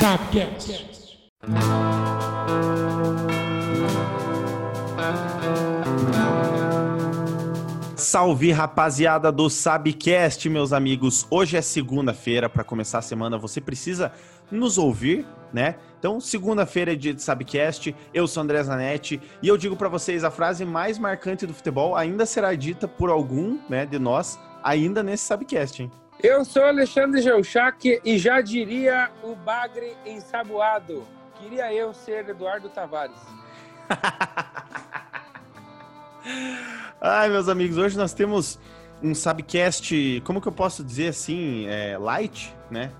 Sapcast. Salve rapaziada do Sabcast, meus amigos. Hoje é segunda-feira para começar a semana. Você precisa nos ouvir, né? Então, segunda-feira é dia de Sabcast. Eu sou André Zanetti e eu digo para vocês a frase mais marcante do futebol ainda será dita por algum, né, de nós ainda nesse Sabcast, hein? Eu sou Alexandre Geuchac e já diria o bagre ensaboado. Queria eu ser Eduardo Tavares. Ai, meus amigos, hoje nós temos um Sabcast, como que eu posso dizer assim, é, light, né?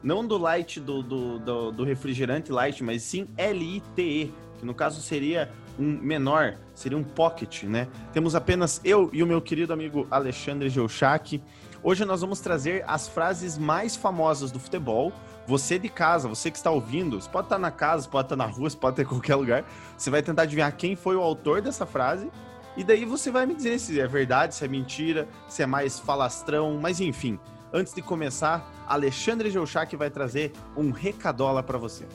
Não do light do, do, do, do refrigerante light, mas sim L-I-T-E, que no caso seria um menor, seria um pocket, né? Temos apenas eu e o meu querido amigo Alexandre Geuchac. Hoje nós vamos trazer as frases mais famosas do futebol. Você de casa, você que está ouvindo, você pode estar na casa, pode estar na rua, pode estar em qualquer lugar. Você vai tentar adivinhar quem foi o autor dessa frase. E daí você vai me dizer se é verdade, se é mentira, se é mais falastrão, mas enfim. Antes de começar, Alexandre Geuchac vai trazer um recadola para você.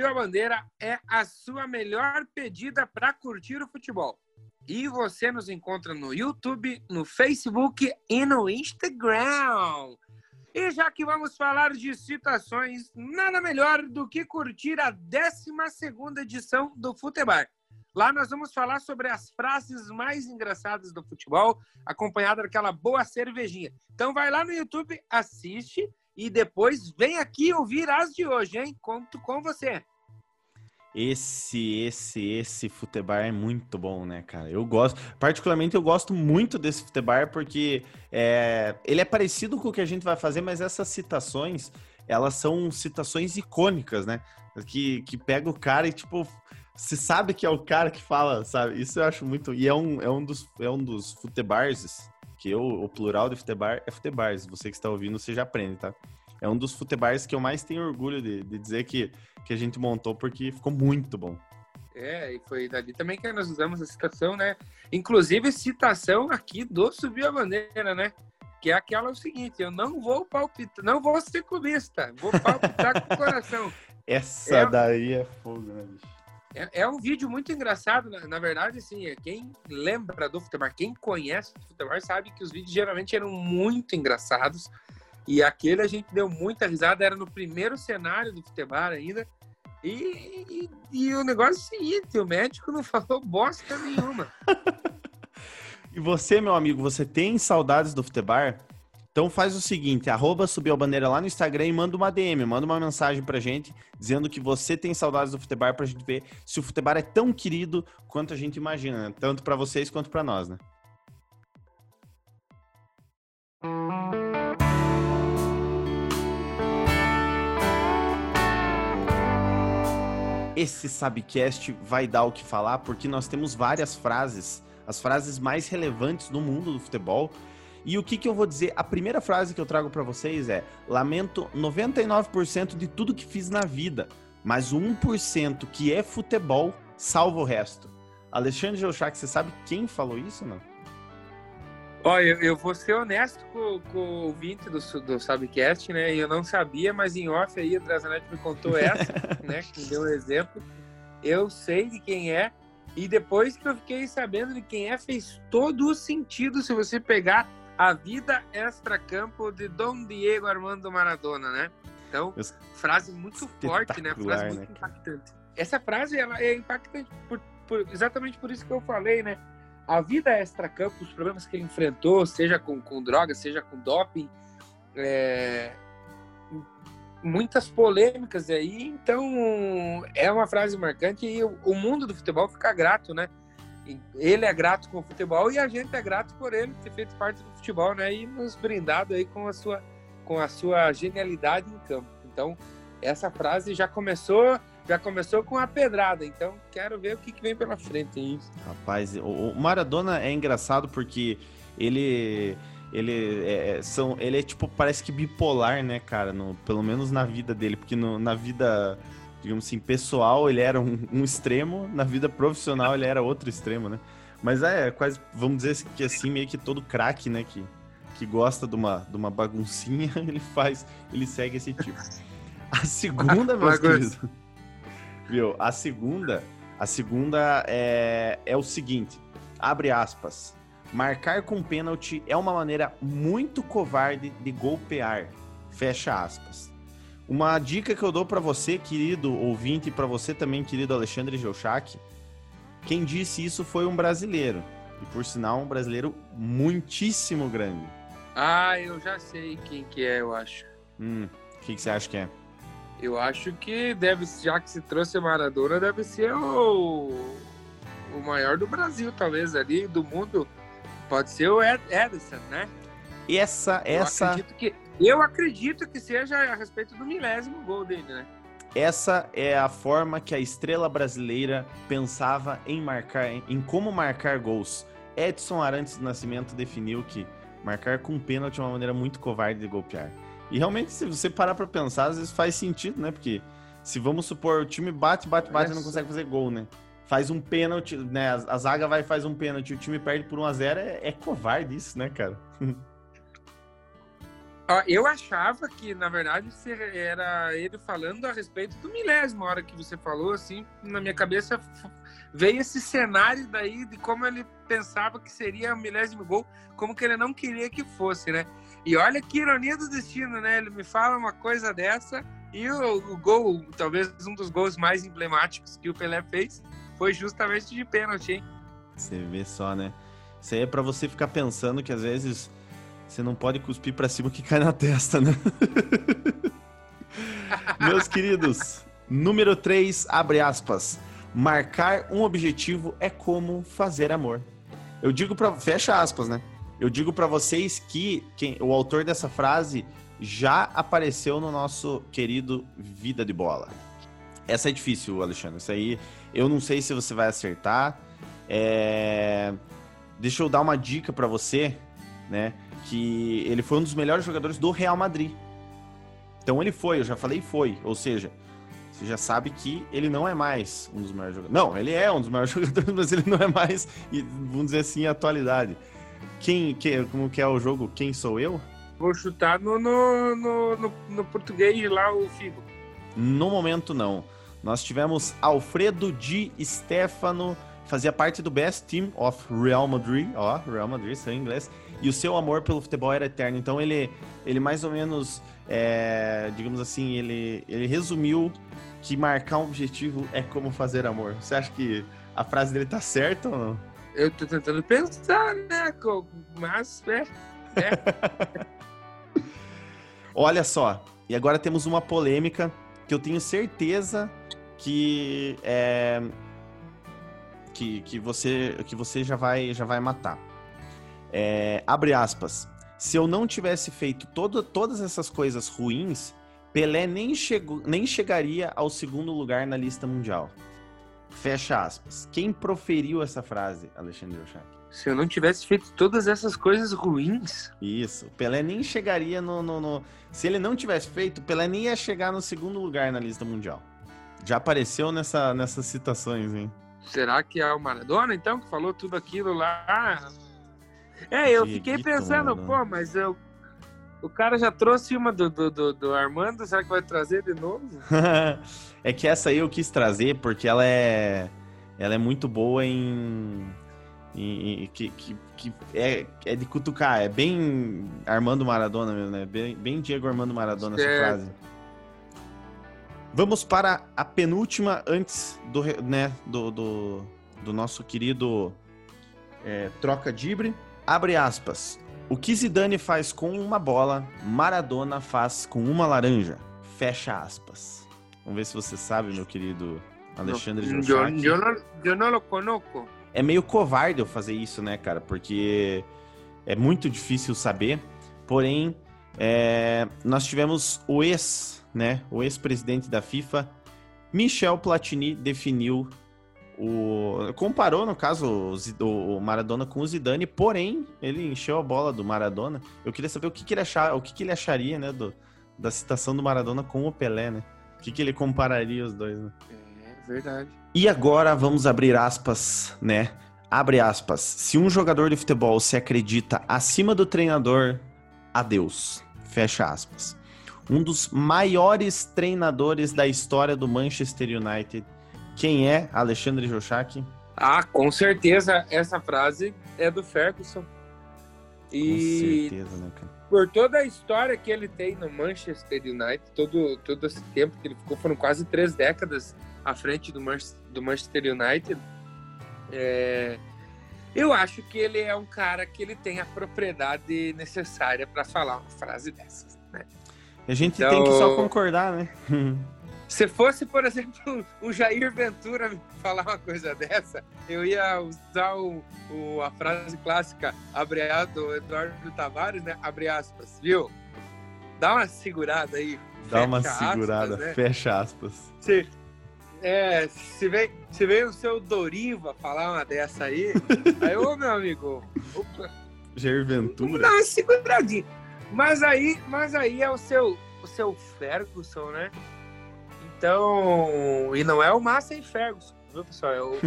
Subiu a Bandeira é a sua melhor pedida para curtir o futebol. E você nos encontra no YouTube, no Facebook e no Instagram. E já que vamos falar de citações, nada melhor do que curtir a 12 edição do Futebar. Lá nós vamos falar sobre as frases mais engraçadas do futebol, acompanhada daquela boa cervejinha. Então vai lá no YouTube, assiste e depois vem aqui ouvir as de hoje, hein? Conto com você. Esse, esse, esse futebar é muito bom, né, cara? Eu gosto, particularmente eu gosto muito desse futebar porque é, ele é parecido com o que a gente vai fazer, mas essas citações, elas são citações icônicas, né? Que, que pega o cara e, tipo, você sabe que é o cara que fala, sabe? Isso eu acho muito. E é um, é um, dos, é um dos futebars, que eu, o plural de futebar é futebars. Você que está ouvindo, você já aprende, tá? É um dos futebars que eu mais tenho orgulho de, de dizer que, que a gente montou, porque ficou muito bom. É, e foi dali também que nós usamos a citação, né? Inclusive, citação aqui do Subiu a Bandeira, né? Que é aquela o seguinte: eu não vou palpitar, não vou ser clubista, vou palpitar com o coração. Essa é, daí é fogo, né, bicho? É, é, um vídeo muito engraçado, na, na, verdade, assim, quem lembra do futebol, quem conhece o futebol, sabe que os vídeos geralmente eram muito engraçados. E aquele a gente deu muita risada, era no primeiro cenário do futebol ainda. E, e, e o negócio é o seguinte, o médico não falou bosta nenhuma. e você, meu amigo, você tem saudades do futebol? Então faz o seguinte, arroba subiu a bandeira lá no Instagram e manda uma DM, manda uma mensagem pra gente, dizendo que você tem saudades do futebol pra gente ver se o futebol é tão querido quanto a gente imagina, né? tanto para vocês quanto para nós, né? Esse Sabcast vai dar o que falar porque nós temos várias frases, as frases mais relevantes do mundo do futebol, e o que, que eu vou dizer? A primeira frase que eu trago para vocês é: lamento 99% de tudo que fiz na vida, mas o 1% que é futebol salva o resto. Alexandre Geuchac, você sabe quem falou isso não? Olha, eu vou ser honesto com, com o ouvinte do, do Sabcast, né? Eu não sabia, mas em off aí a Drazanet me contou essa, né? Que deu um exemplo. Eu sei de quem é, e depois que eu fiquei sabendo de quem é, fez todo o sentido se você pegar a Vida Extra-Campo de Dom Diego Armando Maradona, né? Então, frase muito forte, né? Frase muito né, impactante. Essa frase ela é impactante por, por, exatamente por isso que eu falei, né? A vida extra-campo, os problemas que ele enfrentou, seja com, com drogas, seja com doping, é, muitas polêmicas aí, então é uma frase marcante e o, o mundo do futebol fica grato, né? ele é grato com o futebol e a gente é grato por ele ter feito parte do futebol, né? E nos brindado aí com a sua, com a sua genialidade em campo. Então, essa frase já começou, já começou com a pedrada. Então, quero ver o que, que vem pela frente aí. Rapaz, o Maradona é engraçado porque ele ele é, é, são ele é tipo parece que bipolar né cara no, pelo menos na vida dele porque no, na vida digamos assim, pessoal, ele era um, um, extremo, na vida profissional ele era outro extremo, né? Mas é, quase, vamos dizer que assim, meio que todo craque, né, que, que gosta de uma, de uma baguncinha, ele faz, ele segue esse tipo. A segunda, meus queridos, viu, a segunda, a segunda é, é o seguinte, abre aspas, marcar com pênalti é uma maneira muito covarde de golpear, fecha aspas. Uma dica que eu dou para você, querido ouvinte, e para você também, querido Alexandre Geuchac, quem disse isso foi um brasileiro. E por sinal, um brasileiro muitíssimo grande. Ah, eu já sei quem que é, eu acho. Hum, o que, que você acha que é? Eu acho que deve, já que se trouxe Maradona, deve ser o, o maior do Brasil, talvez, ali, do mundo. Pode ser o Ed, Edison, né? Essa, essa. Eu acredito, que, eu acredito que seja a respeito do milésimo gol dele, né? Essa é a forma que a estrela brasileira pensava em marcar, em como marcar gols. Edson Arantes do Nascimento definiu que marcar com pênalti é uma maneira muito covarde de golpear. E realmente, se você parar para pensar, às vezes faz sentido, né? Porque se vamos supor, o time bate, bate, bate e não consegue fazer gol, né? Faz um pênalti, né? A, zaga vai e faz um pênalti, o time perde por 1 a 0 é, é covarde isso, né, cara? Eu achava que, na verdade, era ele falando a respeito do milésimo. A hora que você falou, assim, na minha cabeça veio esse cenário daí de como ele pensava que seria o milésimo gol, como que ele não queria que fosse, né? E olha que ironia do destino, né? Ele me fala uma coisa dessa e o, o gol, talvez um dos gols mais emblemáticos que o Pelé fez, foi justamente de pênalti, hein? Você vê só, né? Isso aí é pra você ficar pensando que às vezes você não pode cuspir para cima que cai na testa, né? Meus queridos, número 3, abre aspas. Marcar um objetivo é como fazer amor. Eu digo para fecha aspas, né? Eu digo para vocês que quem, o autor dessa frase já apareceu no nosso querido Vida de Bola. Essa é difícil, Alexandre. Isso aí eu não sei se você vai acertar. É... Deixa eu dar uma dica para você, né? que ele foi um dos melhores jogadores do Real Madrid. Então ele foi, eu já falei foi, ou seja, você já sabe que ele não é mais um dos maiores jogadores. Não, ele é um dos maiores jogadores, mas ele não é mais, vamos dizer assim, a atualidade. Quem, que, como que é o jogo? Quem sou eu? Vou chutar no, no, no, no, no português lá o Figo. No momento não. Nós tivemos Alfredo Di Stefano, fazia parte do Best Team of Real Madrid, ó, Real Madrid, em inglês, e o seu amor pelo futebol era eterno. Então ele, ele mais ou menos, é, digamos assim, ele, ele resumiu que marcar um objetivo é como fazer amor. Você acha que a frase dele tá certa ou não? Eu tô tentando pensar, né? Mas é. é. Olha só, e agora temos uma polêmica que eu tenho certeza que é, que, que você que você já vai já vai matar. É, abre aspas. Se eu não tivesse feito todo, todas essas coisas ruins, Pelé nem, chegou, nem chegaria ao segundo lugar na lista mundial. Fecha aspas. Quem proferiu essa frase, Alexandre Oshak? Se eu não tivesse feito todas essas coisas ruins. Isso. Pelé nem chegaria no, no, no, Se ele não tivesse feito, Pelé nem ia chegar no segundo lugar na lista mundial. Já apareceu nessa, nessas citações, hein? Será que é o Maradona, então, que falou tudo aquilo lá? É, eu fiquei pensando, pô, mas eu, o cara já trouxe uma do, do, do, do Armando, será que vai trazer de novo? é que essa aí eu quis trazer porque ela é, ela é muito boa em. em, em que, que, que, é, é de cutucar, é bem Armando Maradona mesmo, né? Bem, bem Diego Armando Maradona certo. essa frase. Vamos para a penúltima antes do, né, do, do, do nosso querido é, troca dibre. Abre aspas. O que Zidane faz com uma bola, Maradona faz com uma laranja. Fecha aspas. Vamos ver se você sabe, meu querido Alexandre eu, eu, não, eu não lo conozco. É meio covarde eu fazer isso, né, cara? Porque é muito difícil saber. Porém, é, nós tivemos o ex, né? O ex-presidente da FIFA, Michel Platini, definiu o, comparou, no caso, o, o, Maradona com o Zidane, porém, ele encheu a bola do Maradona. Eu queria saber o que, que ele, achar, o que, que ele acharia, né, do, da citação do Maradona com o Pelé, né? O que, que ele compararia os dois, né? É verdade. E agora vamos abrir aspas, né? Abre aspas. Se um jogador de futebol se acredita acima do treinador, adeus. Fecha aspas. Um dos maiores treinadores da história do Manchester United. Quem é Alexandre Jochak? Ah, com certeza essa frase é do Ferguson. E Com certeza, né, cara? por toda a história que ele tem no Manchester United, todo, todo esse tempo que ele ficou, foram quase três décadas à frente do, Manchester, do Manchester United. É, eu acho que ele é um cara que ele tem a propriedade necessária para falar uma frase dessas. Né? A gente Então- tem que só concordar, né? Se fosse, por exemplo, o Jair Ventura falar uma coisa dessa, eu ia usar o, o- a frase clássica abre a- do Eduardo Tavares, né? Abre aspas, viu? Dá uma segurada aí. Dá uma fecha aspas, segurada, né? fecha aspas. Se, é, se, vem, se vem o seu Doriva falar uma dessa aí, aí, ô meu amigo, opa, Jair Ventura. dar uma seguradinha. Mas aí, mas aí é o seu, o seu Ferguson, né? Então, e não é o Massa e Ferguson, viu, pessoal? É o...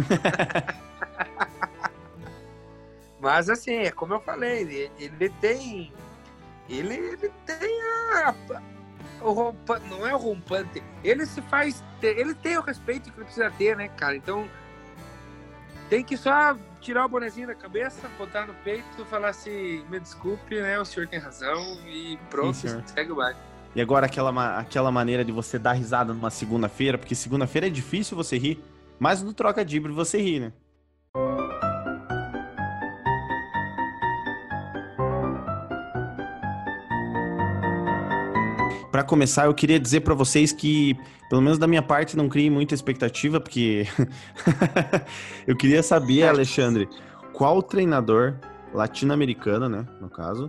mas assim, é como eu falei, ele, ele tem. Ele, ele tem a. O não é o rompante. Ele se faz. ter- Ele tem o respeito que ele precisa ter, né, cara? Então. Tem que só tirar o bonezinho da cabeça, botar no peito falar assim: me desculpe, né? O senhor tem razão e pronto, Sim, segue o baile. E agora aquela, aquela maneira de você dar risada numa segunda-feira, porque segunda-feira é difícil você rir, mas no troca de você ri, né? Pra começar, eu queria dizer pra vocês que, pelo menos da minha parte, não criem muita expectativa, porque eu queria saber, Alexandre, qual treinador latino-americano, né, no caso,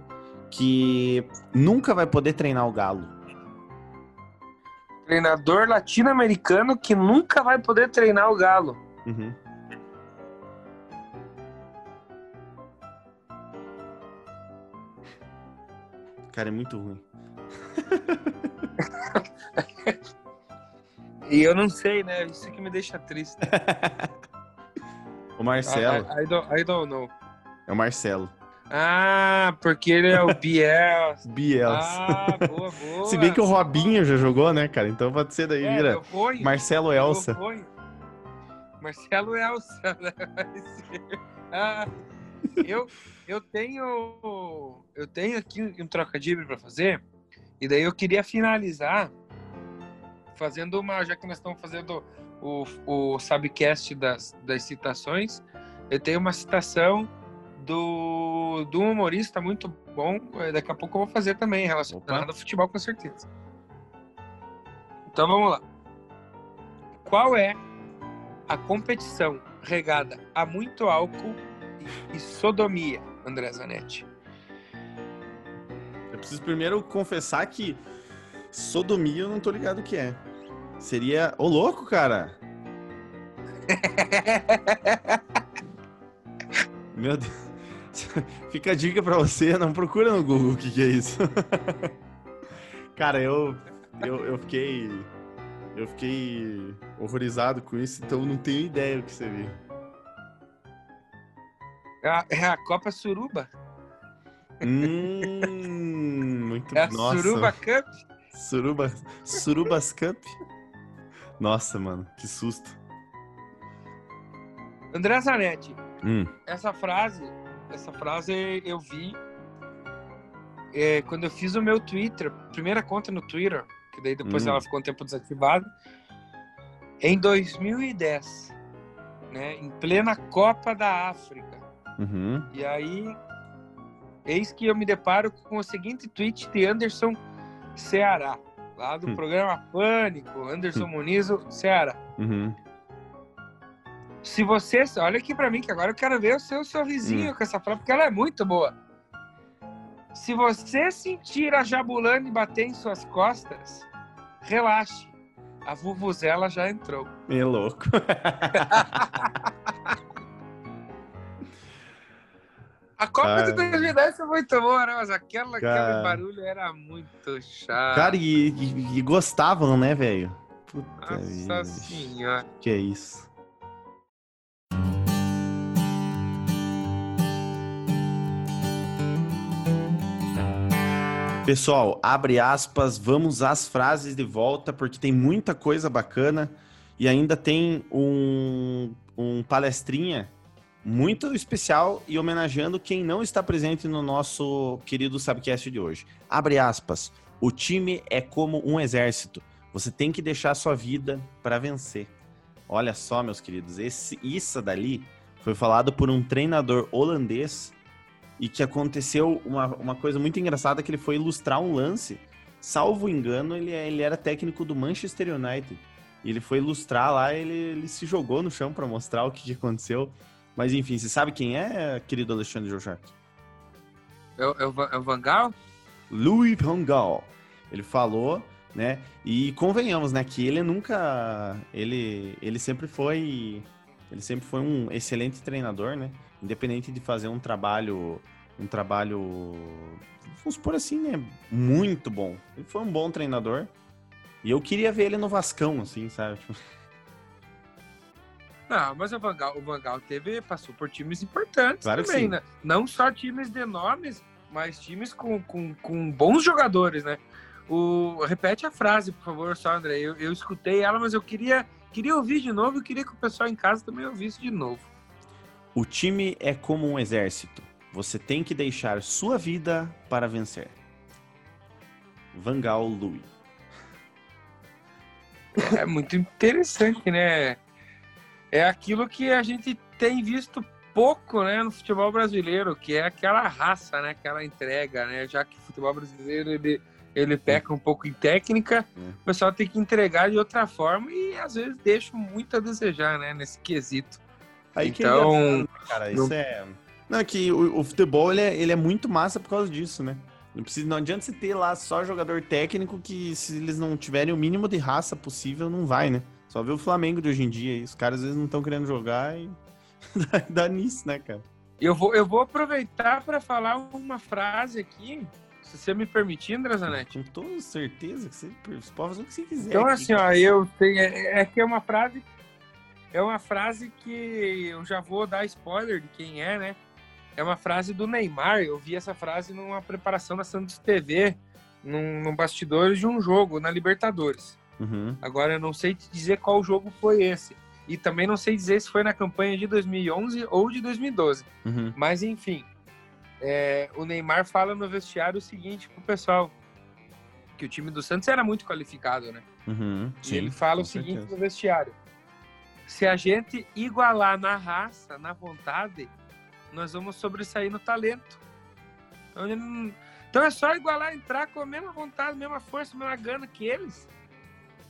que nunca vai poder treinar o Galo. Treinador latino-americano que nunca vai poder treinar o Galo. Uhum. Cara, é muito ruim. E eu não sei, né? Isso que me deixa triste. O Marcelo. I, I, don't, I don't know. É o Marcelo. Ah, porque ele é o Biel. Bielsa. Ah, boa, boa. Se bem que o Robinho já jogou, né, cara? Então pode ser daí, É, vira. Marcelo Elsa. Marcelo Elsa. né? Ser. Ah, eu, eu tenho eu tenho aqui um trocadilho para fazer e daí eu queria finalizar fazendo uma já que nós estamos fazendo o, o Sabcast das, das citações eu tenho uma citação do, do humorista muito bom eh, daqui a pouco eu vou fazer também relacionado Opa. ao futebol com certeza então vamos lá qual é a competição regada a muito álcool e, e sodomia, André Zanetti? Eu preciso primeiro confessar que sodomia eu não tô ligado o que é. Seria. Ô, louco, cara! Meu Deus. Fica a dica pra você, não procura no Google o que, que é isso. Cara, eu, eu, eu fiquei. Eu fiquei horrorizado com isso, então não tenho ideia do que seria. É a, é a Copa Suruba. Hum, muito É a nossa. Suruba Cup. Suruba, Surubas Cup. Nossa, mano, que susto. André Zanetti, Hum, essa frase, essa frase eu vi é, quando eu fiz o meu Twitter, primeira conta no Twitter, que daí depois Hum. ela ficou um tempo desativada, em 2010, né, em plena Copa da África. uhum. E aí, eis que eu me deparo com o seguinte tweet de Anderson Ceará, lá do Hum. programa Pânico, Anderson Muniz, o Ceará. Uhum. Se você, olha aqui pra mim, que agora eu quero ver o seu sorrisinho com essa frase, porque ela é muito boa. Se você sentir a Jabulani bater em suas costas, relaxe. A Vuvuzela já entrou. É louco. A Copa Cara. de 2010 foi muito boa, né? Mas aquela, Cara. aquele barulho era muito chato. Cara, e, e- e gostavam, né, velho? Puta Nossa vida. senhora. Que é isso? Pessoal, abre aspas, vamos às frases de volta, porque tem muita coisa bacana e ainda tem um, um palestrinha muito especial e homenageando quem não está presente no nosso querido Subcast de hoje. Abre aspas. O time é como um exército. Você tem que deixar sua vida para vencer. Olha só, meus queridos, esse, isso dali foi falado por um treinador holandês e que aconteceu uma, uma coisa muito engraçada que ele foi ilustrar um lance. Salvo engano, ele, ele era técnico do Manchester United. E ele foi ilustrar lá, ele, ele se jogou no chão para mostrar o que, que aconteceu. Mas enfim, você sabe quem é, querido Alexandre Jorjak? É, o, é, é o Van Gaal? Louis Van Gaal. Ele falou, né? E convenhamos, né, que ele nunca ele ele sempre foi ele sempre foi um excelente treinador, né? Independente de fazer um trabalho um trabalho vamos por assim, né, muito bom. Ele foi um bom treinador. E eu queria ver ele no Vascão, assim, sabe? Tipo... Não, mas o Vangal, o Vangal teve, passou por times importantes claro também, né? Não só times de nomes, mas times com, com, com bons jogadores, né? O, repete a frase, por favor, só, André. Eu, eu escutei ela, mas eu queria, queria ouvir de novo e queria que o pessoal em casa também ouvisse de novo. O time é como um exército. Você tem que deixar sua vida para vencer. Vangal Louis. É muito interessante, né? é aquilo que a gente tem visto pouco, né, no futebol brasileiro, que é aquela raça, né, aquela entrega, né, já que o futebol brasileiro ele ele peca um pouco em técnica, é. o pessoal tem que entregar de outra forma e às vezes deixa muito a desejar, né, nesse quesito. Aí então, que é, cara, isso não... é não, é que o, o, futebol ele é, ele é muito massa por causa disso, né? Não, precisa, não adianta você ter lá só jogador técnico que se eles não tiverem o mínimo de raça possível, não vai, né? Só ver o Flamengo de hoje em dia. os caras às vezes não estão querendo jogar e dá nisso, né, cara? Eu vou, eu vou aproveitar para falar uma frase aqui, se você me permitir, André Zanetti. Com toda certeza que você, você pode fazer o que você quiser. Então, aqui, assim, ó, eu tenho. É, é que é uma frase. É uma frase que eu já vou dar spoiler de quem é, né? É uma frase do Neymar. Eu vi essa frase numa preparação da Santos TV, num, num bastidor de um jogo na Libertadores. Uhum. Agora eu não sei te dizer qual jogo foi esse. E também não sei dizer se foi na campanha de 2011 ou de 2012. Uhum. Mas enfim, é, o Neymar fala no vestiário o seguinte pro pessoal: que o time do Santos era muito qualificado, né? Uhum. Sim, e ele fala o seguinte certeza. no vestiário: se a gente igualar na raça, na vontade, nós vamos sobressair no talento. Então, então é só igualar, entrar com a mesma vontade, a mesma força, a mesma gana que eles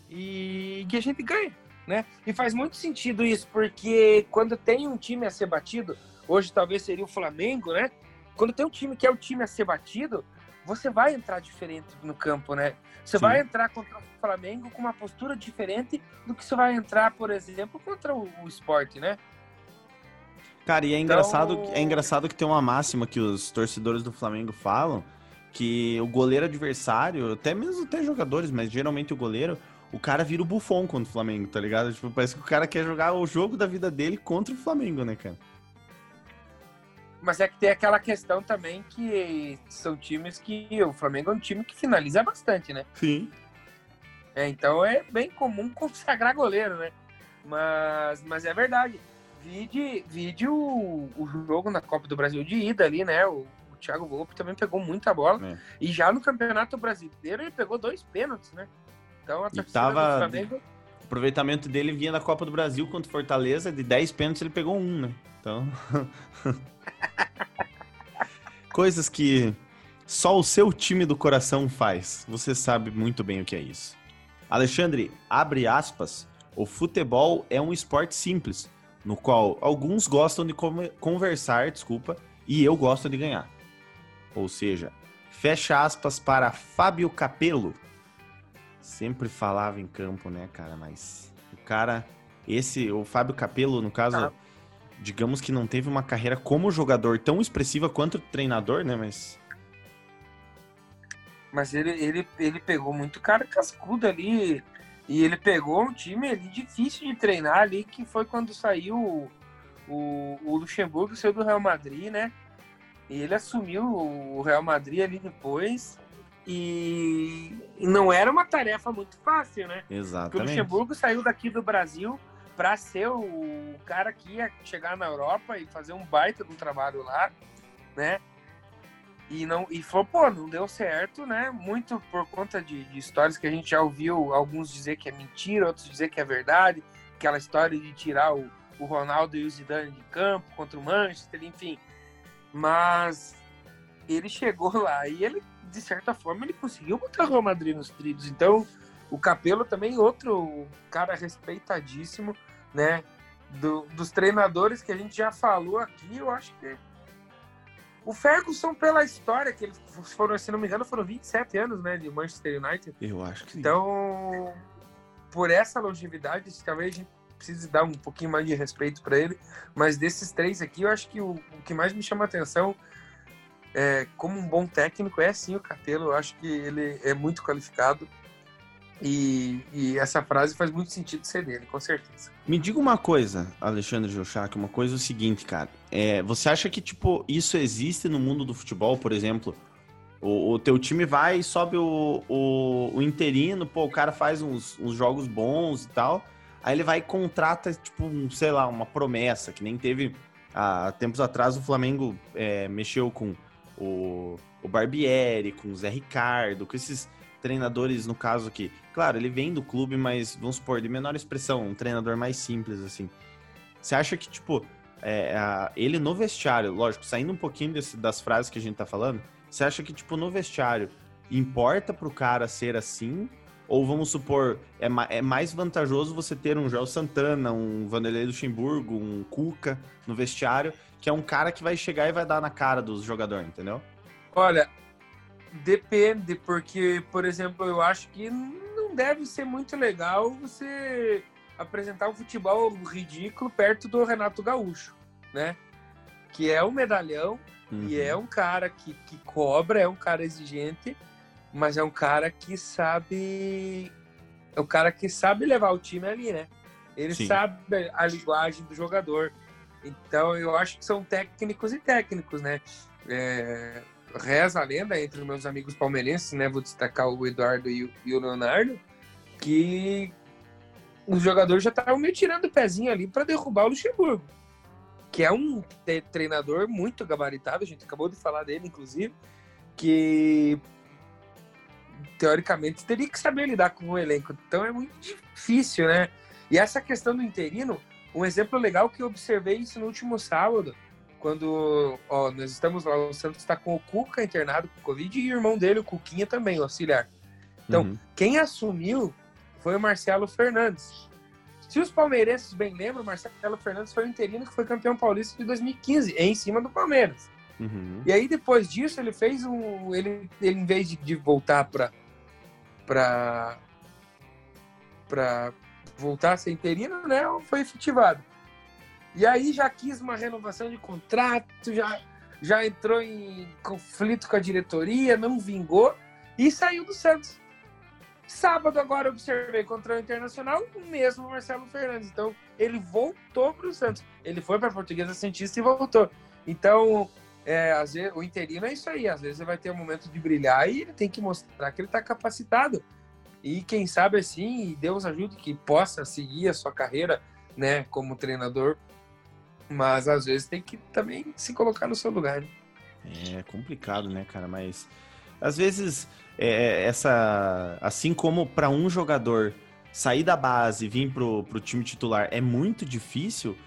e que a gente ganha, né? E faz muito sentido isso, porque quando tem um time a ser batido, hoje talvez seria o Flamengo, né? Quando tem um time que é o time a ser batido, você vai entrar diferente no campo, né? Você Sim. vai entrar contra o Flamengo com uma postura diferente do que você vai entrar, por exemplo, contra o, o esporte, né? Cara, e é engraçado, então... é engraçado que tem uma máxima que os torcedores do Flamengo falam, que o goleiro adversário, até mesmo até jogadores, mas geralmente o goleiro, o cara vira o bufão contra o Flamengo, tá ligado? Tipo, parece que o cara quer jogar o jogo da vida dele contra o Flamengo, né, cara? Mas é que tem aquela questão também que são times que. O Flamengo é um time que finaliza bastante, né? Sim. É, então é bem comum consagrar goleiro, né? Mas, mas é verdade. Vide, vide o, o jogo na Copa do Brasil de ida ali, né? O, o Thiago Volpe também pegou muita bola. É. E já no Campeonato Brasileiro ele pegou dois pênaltis, né? Então a torcida tava... do Flamengo. O aproveitamento dele vinha da Copa do Brasil contra o Fortaleza, de 10 pênaltis ele pegou um, né? Então. Coisas que só o seu time do coração faz. Você sabe muito bem o que é isso. Alexandre, abre aspas. O futebol é um esporte simples, no qual alguns gostam de conversar, desculpa, e eu gosto de ganhar. Ou seja, fecha aspas para Fábio Capello, sempre falava em campo, né, cara? Mas o cara, esse, o Fábio Capello, no caso, ah. Digamos que não teve uma carreira como jogador tão expressiva quanto treinador, né? Mas. Mas ele, ele, ele pegou muito cara cascudo ali. E ele pegou um time ali difícil de treinar ali, que foi quando saiu o, o, o Luxemburgo, saiu do Real Madrid, né? E ele assumiu o Real Madrid ali depois. E não era uma tarefa muito fácil, né? Exatamente. Porque o Luxemburgo saiu daqui do Brasil para ser o cara que ia chegar na Europa e fazer um baita de um trabalho lá, né? E não e falou, pô, não deu certo, né? Muito por conta de, de, histórias que a gente já ouviu, alguns dizer que é mentira, outros dizer que é verdade, aquela história de tirar o, o Ronaldo e o Zidane de campo contra o Manchester, enfim. Mas ele chegou lá e ele, de certa forma, ele conseguiu botar o Real Madrid nos trilhos. Então, o Capelo também outro cara respeitadíssimo, né? Do, dos treinadores que a gente já falou aqui, eu acho que o Ferguson, pela história, que eles foram, se não me engano, foram 27 anos, né, de Manchester United. Eu acho que sim. Então, por essa longevidade, talvez a gente precise dar um pouquinho mais de respeito para ele. Mas desses três aqui, eu acho que o, o, que mais me chama a atenção, é, como um bom técnico, é sim o Capello. Eu acho que ele é muito qualificado. E, e, essa frase faz muito sentido ser dele, com certeza. Me diga uma coisa, Alexandre Jochak, uma coisa é o seguinte, cara. É, você acha que, tipo, isso existe no mundo do futebol, por exemplo? O, o teu time vai e sobe o, o, o, interino, pô, o cara faz uns, uns, jogos bons e tal. Aí ele vai e contrata, tipo, um, sei lá, uma promessa, que nem teve há tempos atrás o Flamengo é, mexeu com o, o Barbieri, com o Zé Ricardo, com esses treinadores, no caso aqui. Claro, ele vem do clube, mas vamos supor, de menor expressão, um treinador mais simples, assim. Você acha que, tipo, é, a, ele no vestiário, lógico, saindo um pouquinho desse, das frases que a gente tá falando, você acha que, tipo, no vestiário, importa pro cara ser assim? Ou vamos supor, é, ma é mais vantajoso você ter um Joel Santana, um Vanderlei Luxemburgo, um Cuca no vestiário, que é um cara que vai chegar e vai dar na cara dos jogadores, entendeu? Olha, Depende, porque, por exemplo, eu acho que não deve ser muito legal você apresentar um futebol ridículo perto do Renato Gaúcho, né? Que é um medalhão uhum. e é um cara que, que cobra, é um cara exigente, mas é um cara que sabe. É um cara que sabe levar o time ali, né? Ele Sim. sabe a linguagem do jogador. Então eu acho que são técnicos e técnicos, né? É, reza a lenda entre os meus amigos palmeirenses, né? Vou destacar o Eduardo e o, e o Leonardo, que os jogadores já estavam meio tirando o pezinho ali para derrubar o Luxemburgo, que é um treinador muito gabaritado, a gente acabou de falar dele, inclusive, que teoricamente teria que saber lidar com o elenco. Então é muito difícil, né? E essa questão do interino, um exemplo legal que eu observei isso no último sábado, quando ó, nós estamos lá, o Santos está com o Cuca internado com Covid e o irmão dele, o Cuquinha, também, o auxiliar. Então, uhum. quem assumiu foi o Marcelo Fernandes. Se os palmeirenses bem lembram, o Marcelo Fernandes foi o interino que foi campeão paulista de 2015, em cima do Palmeiras. Uhum. E aí, depois disso, ele fez um. Ele, ele em vez de, de voltar para. para. para voltar a ser interino, né? Foi efetivado. E aí já quis uma renovação de contrato, já, já entrou em conflito com a diretoria, não vingou e saiu do Santos. Sábado agora observei contra o Internacional, o mesmo Marcelo Fernandes. Então ele voltou para o Santos. Ele foi para a Portuguesa Cientista e voltou. Então é, às vezes, o interino é isso aí. Às vezes ele vai ter um momento de brilhar e ele tem que mostrar que ele está capacitado. E quem sabe assim, Deus ajude que possa seguir a sua carreira, né, como treinador mas às vezes tem que também se colocar no seu lugar. Né? É complicado, né, cara? Mas às vezes é, essa, assim como para um jogador sair da base e vir pro, pro time titular é muito difícil,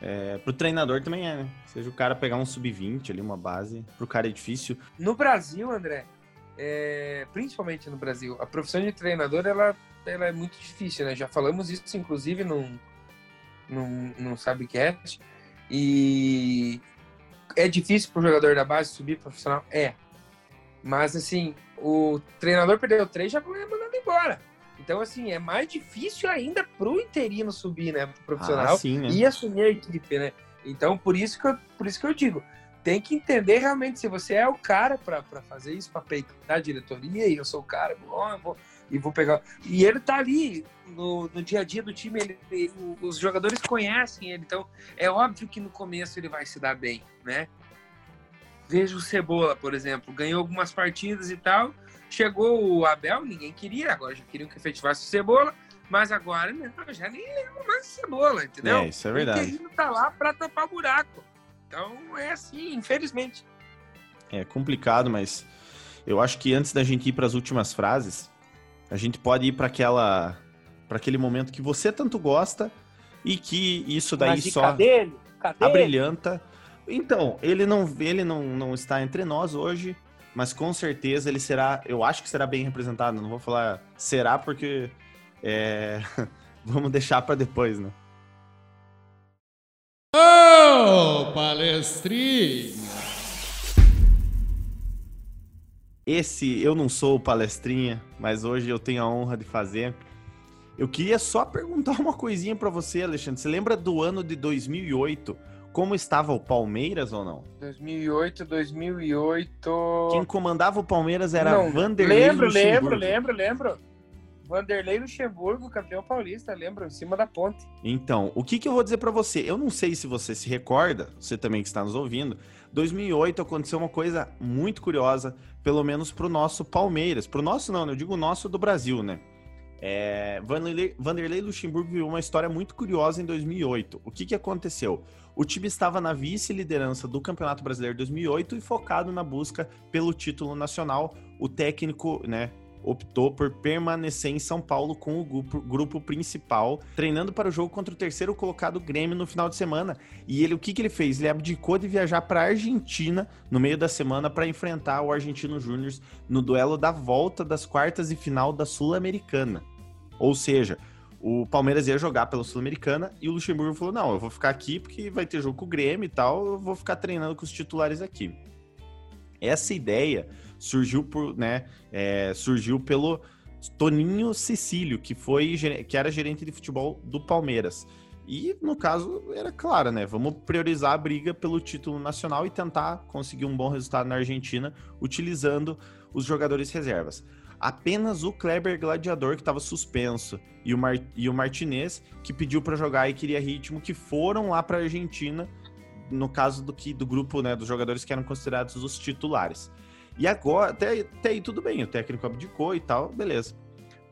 é, pro treinador também é, né? Seja o cara pegar um sub-20 ali, uma base, pro cara é difícil. No Brasil, André, é, principalmente no Brasil, a profissão de treinador ela, ela é muito difícil, né? Já falamos isso, inclusive, num, num, num Sabcast. E é difícil para o jogador da base subir profissional? É. Mas, assim, o treinador perdeu três, já foi mandado embora. Então, assim, é mais difícil ainda para o interino subir, né, pro profissional ah, sim, né? e assumir a equipe, né? Então, por isso, que eu, por isso que eu digo, tem que entender realmente se você é o cara para fazer isso, para peitar a diretoria, e eu sou o cara, bom, eu vou, e vou pegar. E ele tá ali no, no dia a dia do time, ele, ele, os jogadores conhecem ele, então é óbvio que no começo ele vai se dar bem, né? Veja o Cebola, por exemplo, ganhou algumas partidas e tal, Chegou o Abel, ninguém queria, agora já queriam que efetivasse o Cebola, mas agora não, já nem lembro mais o Cebola, entendeu? É, isso é verdade. O Interino tá lá para tapar buraco. Então é assim, infelizmente. É complicado, mas eu acho que antes da gente ir para as últimas frases, a gente pode ir para aquela para aquele momento que você tanto gosta e que isso daí Mas só cadê ele? Cadê abrilhanta. Então, ele não ele não, não está entre nós hoje, mas com certeza ele será, eu acho que será bem representado, não vou falar será porque é, vamos deixar para depois, né? Ô, oh, palestrinha! Esse eu não sou palestrinha, mas hoje eu tenho a honra de fazer. Eu queria só perguntar uma coisinha para você, Alexandre. Você lembra do ano de 2008? Como estava o Palmeiras ou não? 2008, 2008. Quem comandava o Palmeiras era não, Vanderlei Lembro, Luxemburgo. lembro, lembro, lembro. Vanderlei Luxemburgo, campeão paulista, lembro, em cima da ponte. Então, o que, que eu vou dizer para você? Eu não sei se você se recorda, você também que está nos ouvindo, 2008 aconteceu uma coisa muito curiosa, pelo menos pro nosso Palmeiras. Pro nosso não, né? eu digo nosso do Brasil, né? É, Vanderlei, Vanderlei Luxemburgo viu uma história muito curiosa em 2008. O que, que aconteceu? O time estava na vice-liderança do Campeonato Brasileiro 2008 e focado na busca pelo título nacional. O técnico, né, optou por permanecer em São Paulo com o grupo, grupo, principal, treinando para o jogo contra o terceiro colocado Grêmio no final de semana. E ele, o que, que ele fez? Ele abdicou de viajar para a Argentina no meio da semana para enfrentar o Argentino Júnior no duelo da volta das quartas e final da Sul-Americana. Ou seja, o Palmeiras ia jogar pela Sul-Americana e o Luxemburgo falou: não, eu vou ficar aqui porque vai ter jogo com o Grêmio e tal, eu vou ficar treinando com os titulares aqui. Essa ideia surgiu por, né, é, surgiu pelo Toninho Cecílio, que foi que era gerente de futebol do Palmeiras. E no caso era claro, né? Vamos priorizar a briga pelo título nacional e tentar conseguir um bom resultado na Argentina utilizando os jogadores reservas. Apenas o Kleber Gladiador, que estava suspenso, e o, Mar e o Martinez, que pediu para jogar e queria ritmo, que foram lá para a Argentina, no caso do, que, do grupo né, dos jogadores que eram considerados os titulares. E agora, até, até aí tudo bem, o técnico abdicou e tal, beleza.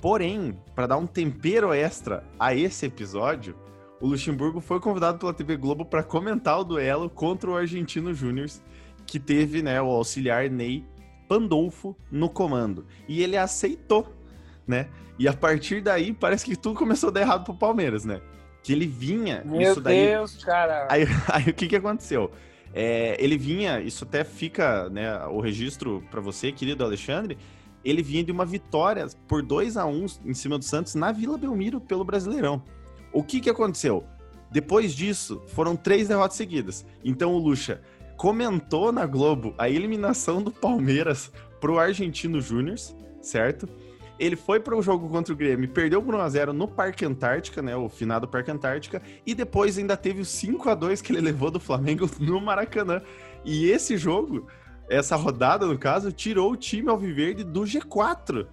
Porém, para dar um tempero extra a esse episódio, o Luxemburgo foi convidado pela TV Globo para comentar o duelo contra o Argentino Júnior, que teve né, o auxiliar Ney Pandolfo no comando. E ele aceitou, né? E a partir daí, parece que tudo começou a dar errado pro Palmeiras, né? Que ele vinha. Meu isso daí... Deus, cara! Aí, aí o que, que aconteceu? É, ele vinha, isso até fica, né, o registro para você, querido Alexandre, ele vinha de uma vitória por 2 a 1 um em cima do Santos na Vila Belmiro pelo Brasileirão. O que que aconteceu? Depois disso, foram três derrotas seguidas. Então o Lucha comentou na Globo a eliminação do Palmeiras pro Argentino Júnior, certo? Ele foi para o jogo contra o Grêmio, perdeu por 1x0 no Parque Antártica, né? O finado Parque Antártica, e depois ainda teve o 5 a 2 que ele levou do Flamengo no Maracanã. E esse jogo, essa rodada, no caso, tirou o time Alviverde do G4.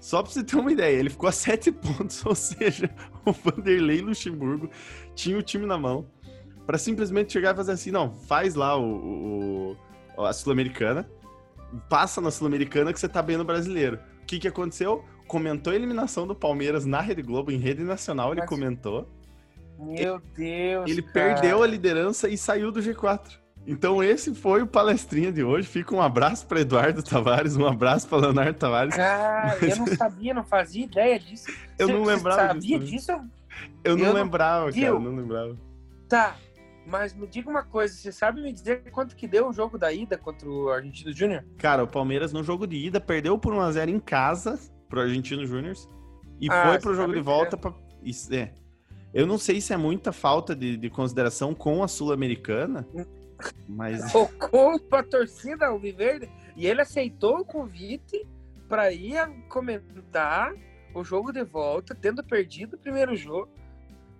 Só para você ter uma ideia, ele ficou a 7 pontos, ou seja, o Vanderlei Luxemburgo tinha o time na mão para simplesmente chegar e fazer assim: não, faz lá o, o a Sul-Americana, passa na Sul-Americana que você tá bem no brasileiro. O que, que aconteceu? Comentou a eliminação do Palmeiras na Rede Globo, em rede nacional, ele Mas... comentou. Meu Deus! Ele cara. perdeu a liderança e saiu do G4. Então esse foi o palestrinha de hoje. Fica um abraço para Eduardo Tavares, um abraço para Leonardo Tavares. Cara, Mas... eu não sabia, não fazia ideia disso. Eu não lembrava sabia disso. disso? Eu, não eu lembrava, não... cara, eu não lembrava. Tá, mas me diga uma coisa, você sabe me dizer quanto que deu o jogo da ida contra o Argentino Júnior? Cara, o Palmeiras no jogo de ida perdeu por 1x0 em casa pro Argentino Júnior e ah, foi pro jogo de volta pra... Isso, é. Eu não sei se é muita falta de, de consideração com a Sul-Americana, mas... Ou com a torcida Alviverde, e ele aceitou o convite para ir comentar o jogo de volta, tendo perdido o primeiro jogo.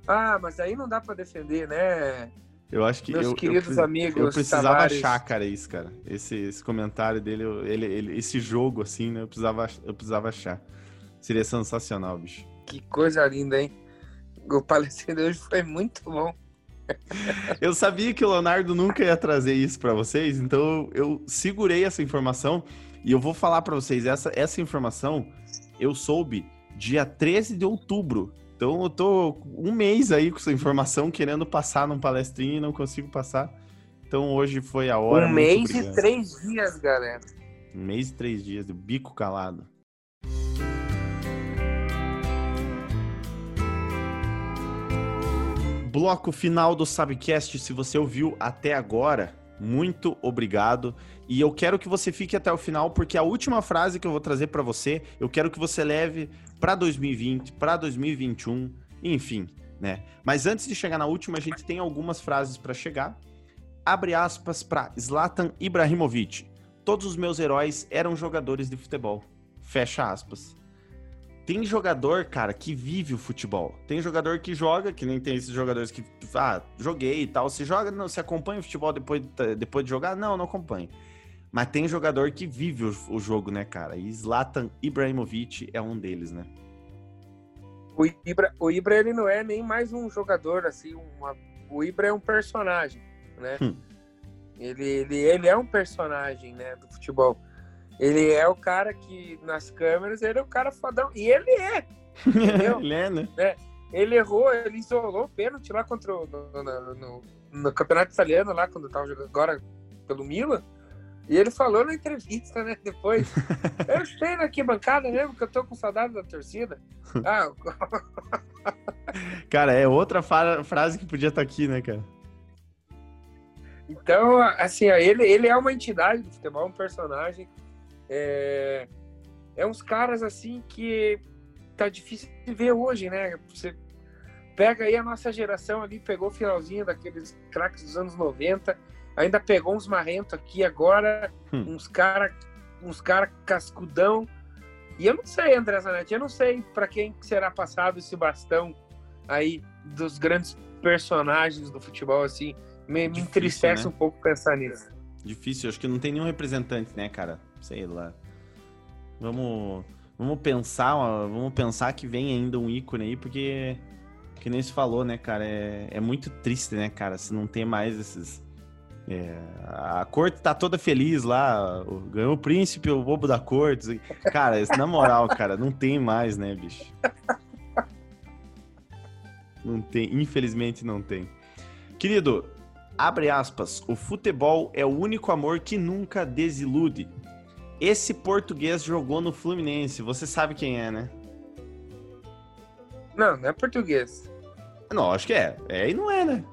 Ah, mas aí não dá para defender, né? Eu acho que Meus eu, queridos eu, amigos, eu precisava Tavares. achar, cara, isso, cara. Esse, esse comentário dele, ele, ele, esse jogo, assim, né? Eu precisava, eu precisava achar. Seria sensacional, bicho. Que coisa linda, hein? O palestrinho de hoje foi muito bom. eu sabia que o Leonardo nunca ia trazer isso para vocês, então eu segurei essa informação E eu vou falar para vocês, essa, essa informação eu soube dia 13 de outubro. Então eu tô um mês aí com essa informação querendo passar num palestrinho e não consigo passar. Então hoje foi a hora. Um mês e três dias, galera. Um mês e três dias, de bico calado. Bloco final do Sabcast, se você ouviu até agora, muito obrigado. E eu quero que você fique até o final, porque a última frase que eu vou trazer para você, eu quero que você leve para 2020, para 2021, enfim, né? Mas antes de chegar na última, a gente tem algumas frases para chegar. Abre aspas para Zlatan Ibrahimovic. Todos os meus heróis eram jogadores de futebol. Fecha aspas. Tem jogador, cara, que vive o futebol. Tem jogador que joga, que nem tem esses jogadores que, ah, joguei e tal. Se joga, não, se acompanha o futebol depois, depois de jogar? Não, não acompanha. Mas tem jogador que vive o, o jogo, né, cara? E Zlatan Ibrahimovic é um deles, né? O Ibra, o Ibra ele não é nem mais um jogador, assim, uma, o Ibra é um personagem, né? Hum. Ele, ele, ele é um personagem, né, do futebol. Ele é o cara que, nas câmeras, ele é o cara fodão. E ele é. Entendeu? ele é, né? É. Ele errou, ele isolou o pênalti lá contra o, no, no, no, no, campeonato italiano, lá, quando tava jogando agora pelo Milan. E ele falou na entrevista, né, depois. eu estou aqui bancada mesmo, que eu tô com saudade da torcida. Ah, cara, é outra frase que podia estar tá aqui, né, cara? Então, assim, ele, ele é uma entidade do futebol, um personagem é, é uns caras assim que tá difícil de ver hoje, né? Você pega aí a nossa geração ali, pegou o finalzinho daqueles craques dos anos 90, ainda pegou uns marrentos aqui agora, hum. uns cara, uns cara cascudão. E eu não sei, André Zanetti, eu não sei para quem será passado esse bastão aí dos grandes personagens do futebol, assim. Me, me entristece né? um pouco pensar nisso. Difícil, acho que não tem nenhum representante, né, cara? sei lá. Vamos, vamos pensar, vamos pensar que vem ainda um ícone aí, porque que nem se falou, né, cara, é, é muito triste, né, cara, se não tem mais esses é, a corte tá toda feliz lá, ganhou o príncipe, o bobo da corte. Cara, na moral, cara, não tem mais, né, bicho? Não tem, infelizmente não tem. Querido, abre aspas, o futebol é o único amor que nunca desilude. Esse português jogou no Fluminense. Você sabe quem é, né? Não, não é português. Não, acho que é. É e não é, né?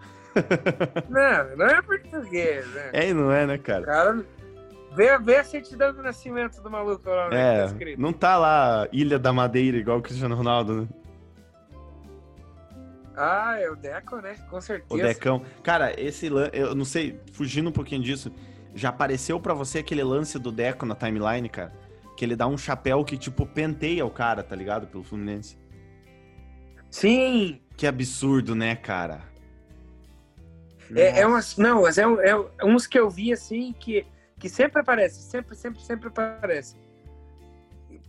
Não, não é português, né? É e não é, né, cara? Cara, vê, vê a certidão do nascimento do maluco lá, né? É, tá não tá lá Ilha da Madeira, igual o Cristiano Ronaldo, né? Ah, é o Deco, né? Com certeza. O Decão. Cara, esse eu não sei, fugindo um pouquinho disso, já apareceu para você aquele lance do Deco na timeline, cara? Que ele dá um chapéu que, tipo, penteia o cara, tá ligado? Pelo Fluminense. Sim! Que absurdo, né, cara? É, é umas. Não, mas é, é, uns que eu vi assim que, que sempre aparece, sempre, sempre, sempre aparece.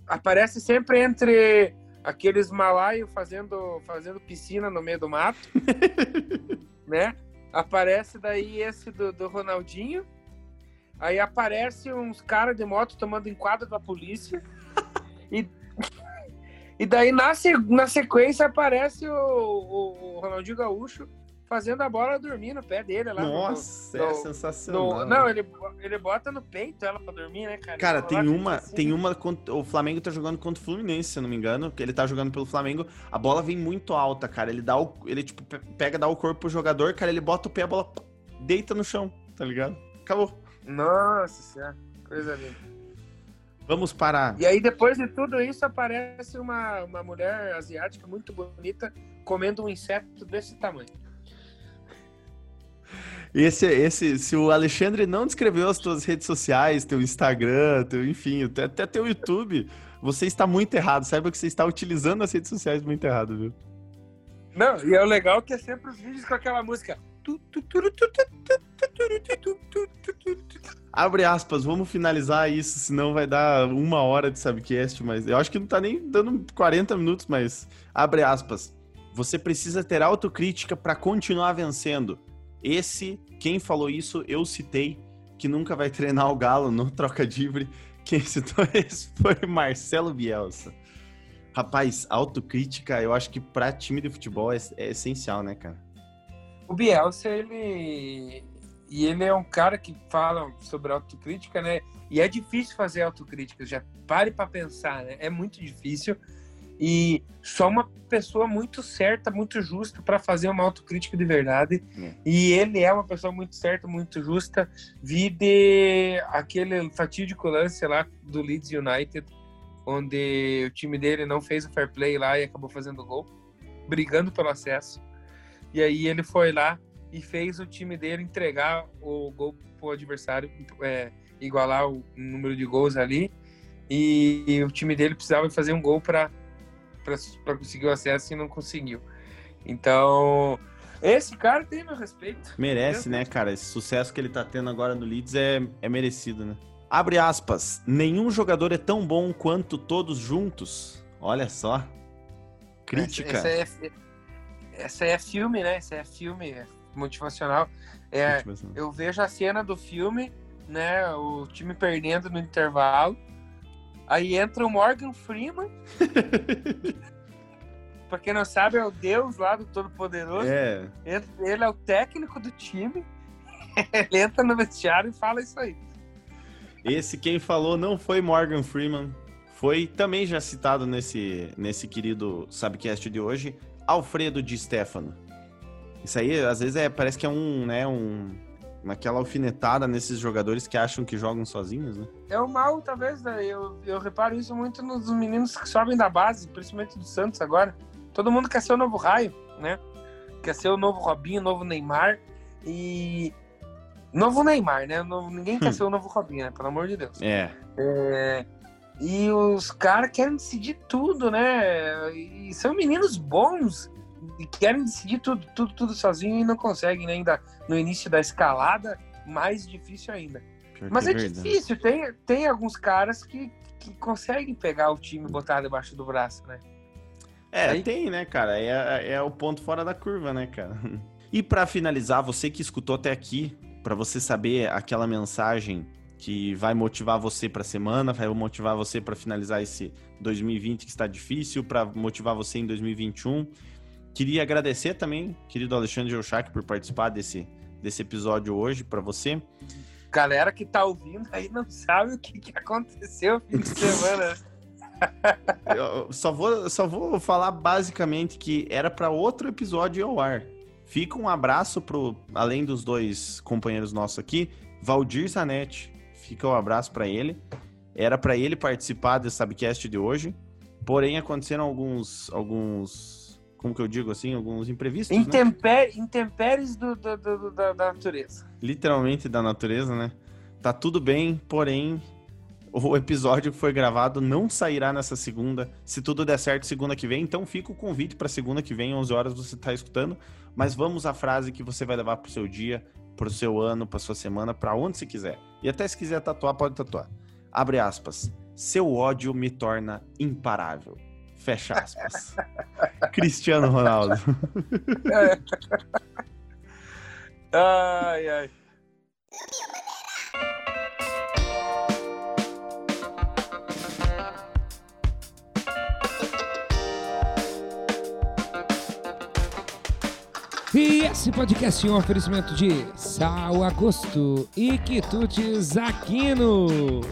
Aparece sempre entre aqueles malaios fazendo, fazendo piscina no meio do mato, né? Aparece daí esse do, do Ronaldinho Aí aparece uns caras de moto tomando enquadro da polícia. e, e daí na, na sequência aparece o, o, o, Ronaldinho Gaúcho fazendo a bola dormir no pé dele lá. Nossa, no, é no, sensacional. No, não, ele, ele bota no peito ela pra dormir, né, cara? Cara, tem uma, assim. tem uma. O Flamengo tá jogando contra o Fluminense, se eu não me engano. Que ele tá jogando pelo Flamengo. A bola vem muito alta, cara. Ele dá o. Ele, tipo, pega, dá o corpo pro jogador, cara. Ele bota o pé, a bola deita no chão, tá ligado? Acabou. Nossa senhora, coisa linda. Vamos parar. E aí, depois de tudo isso, aparece uma, uma mulher asiática muito bonita comendo um inseto desse tamanho. Esse, esse, se o Alexandre não descreveu as tuas redes sociais, teu Instagram, teu, enfim, até, teu YouTube, você está muito errado. Saiba que você está utilizando as redes sociais muito errado, viu? Não, e é o legal que é sempre os vídeos com aquela música. Abre aspas, vamos finalizar isso, senão vai dar uma hora de Subcast, mas eu acho que não tá nem dando 40 minutos, mas abre aspas. Você precisa ter autocrítica para continuar vencendo. Esse, quem falou isso, eu citei, que nunca vai treinar o Galo no troca livre, Quem citou esse foi Marcelo Bielsa. Rapaz, autocrítica, eu acho que pra time de futebol é, é essencial, né, cara? O Bielsa, ele. E ele é um cara que fala sobre autocrítica, né? E é difícil fazer autocrítica, já pare para pensar, né? É muito difícil. E só uma pessoa muito certa, muito justa para fazer uma autocrítica de verdade. É. E ele é uma pessoa muito certa, muito justa. Vi de aquele fatídico lance lá do Leeds United, onde o time dele não fez o fair play lá e acabou fazendo gol, brigando pelo acesso. E aí ele foi lá e fez o time dele entregar o gol pro adversário, é, igualar o número de gols ali. E, e o time dele precisava fazer um gol para para conseguir o acesso e não conseguiu. Então, esse cara tem meu respeito. Merece, né, cara? Esse sucesso que ele tá tendo agora no Leeds é, é merecido, né? Abre aspas. Nenhum jogador é tão bom quanto todos juntos. Olha só. Crítica. Essa, essa, é, essa é filme, né? Essa é filme motivacional. É, motivacional. Eu vejo a cena do filme, né? O time perdendo no intervalo. Aí entra o Morgan Freeman. pra quem não sabe, é o Deus lá do Todo-Poderoso. É. Ele é o técnico do time. Ele entra no vestiário e fala isso aí. Esse quem falou não foi Morgan Freeman. Foi também já citado nesse, nesse querido Subcast de hoje, Alfredo Di Stefano. Isso aí, às vezes, é, parece que é um, né, um, naquela alfinetada nesses jogadores que acham que jogam sozinhos, né? É o mal, talvez, né? eu, eu reparo isso muito nos meninos que sobem da base, principalmente do Santos agora. Todo mundo quer ser o novo Raio, né? Quer ser o novo Robinho, o novo Neymar e... Novo Neymar, né? Ninguém quer hum. ser o novo Robinho, né? Pelo amor de Deus. É. é... E os caras querem decidir tudo, né? E são meninos bons, e querem decidir tudo, tudo, tudo sozinho e não conseguem né? ainda no início da escalada, mais difícil ainda. Pior Mas é, é difícil, tem, tem alguns caras que, que conseguem pegar o time e botar debaixo do braço, né? É, Aí... tem, né, cara? É, é o ponto fora da curva, né, cara? E para finalizar, você que escutou até aqui, para você saber aquela mensagem que vai motivar você para a semana, vai motivar você para finalizar esse 2020 que está difícil, para motivar você em 2021 Queria agradecer também, querido Alexandre Euchac, por participar desse, desse episódio hoje para você. Galera que tá ouvindo aí não sabe o que, que aconteceu no fim de semana. Eu só vou, só vou falar basicamente que era para outro episódio ao ar. Fica um abraço pro, além dos dois companheiros nossos aqui, Valdir Zanetti. Fica um abraço para ele. Era para ele participar desse subcast de hoje. Porém, aconteceram alguns, alguns como que eu digo assim, alguns imprevistos. Intemper, né? Intempéries do, do, do, da, da natureza. Literalmente da natureza, né? Tá tudo bem, porém, o episódio que foi gravado não sairá nessa segunda. Se tudo der certo, segunda que vem. Então fica o convite para segunda que vem, 11 horas, você tá escutando. Mas vamos à frase que você vai levar pro seu dia, pro seu ano, pra sua semana, para onde você quiser. E até se quiser tatuar, pode tatuar. Abre aspas. Seu ódio me torna imparável. Fecha aspas. Cristiano Ronaldo. Ai, ai. E esse podcast é um oferecimento de Sal Agosto e Quitutes Aquino.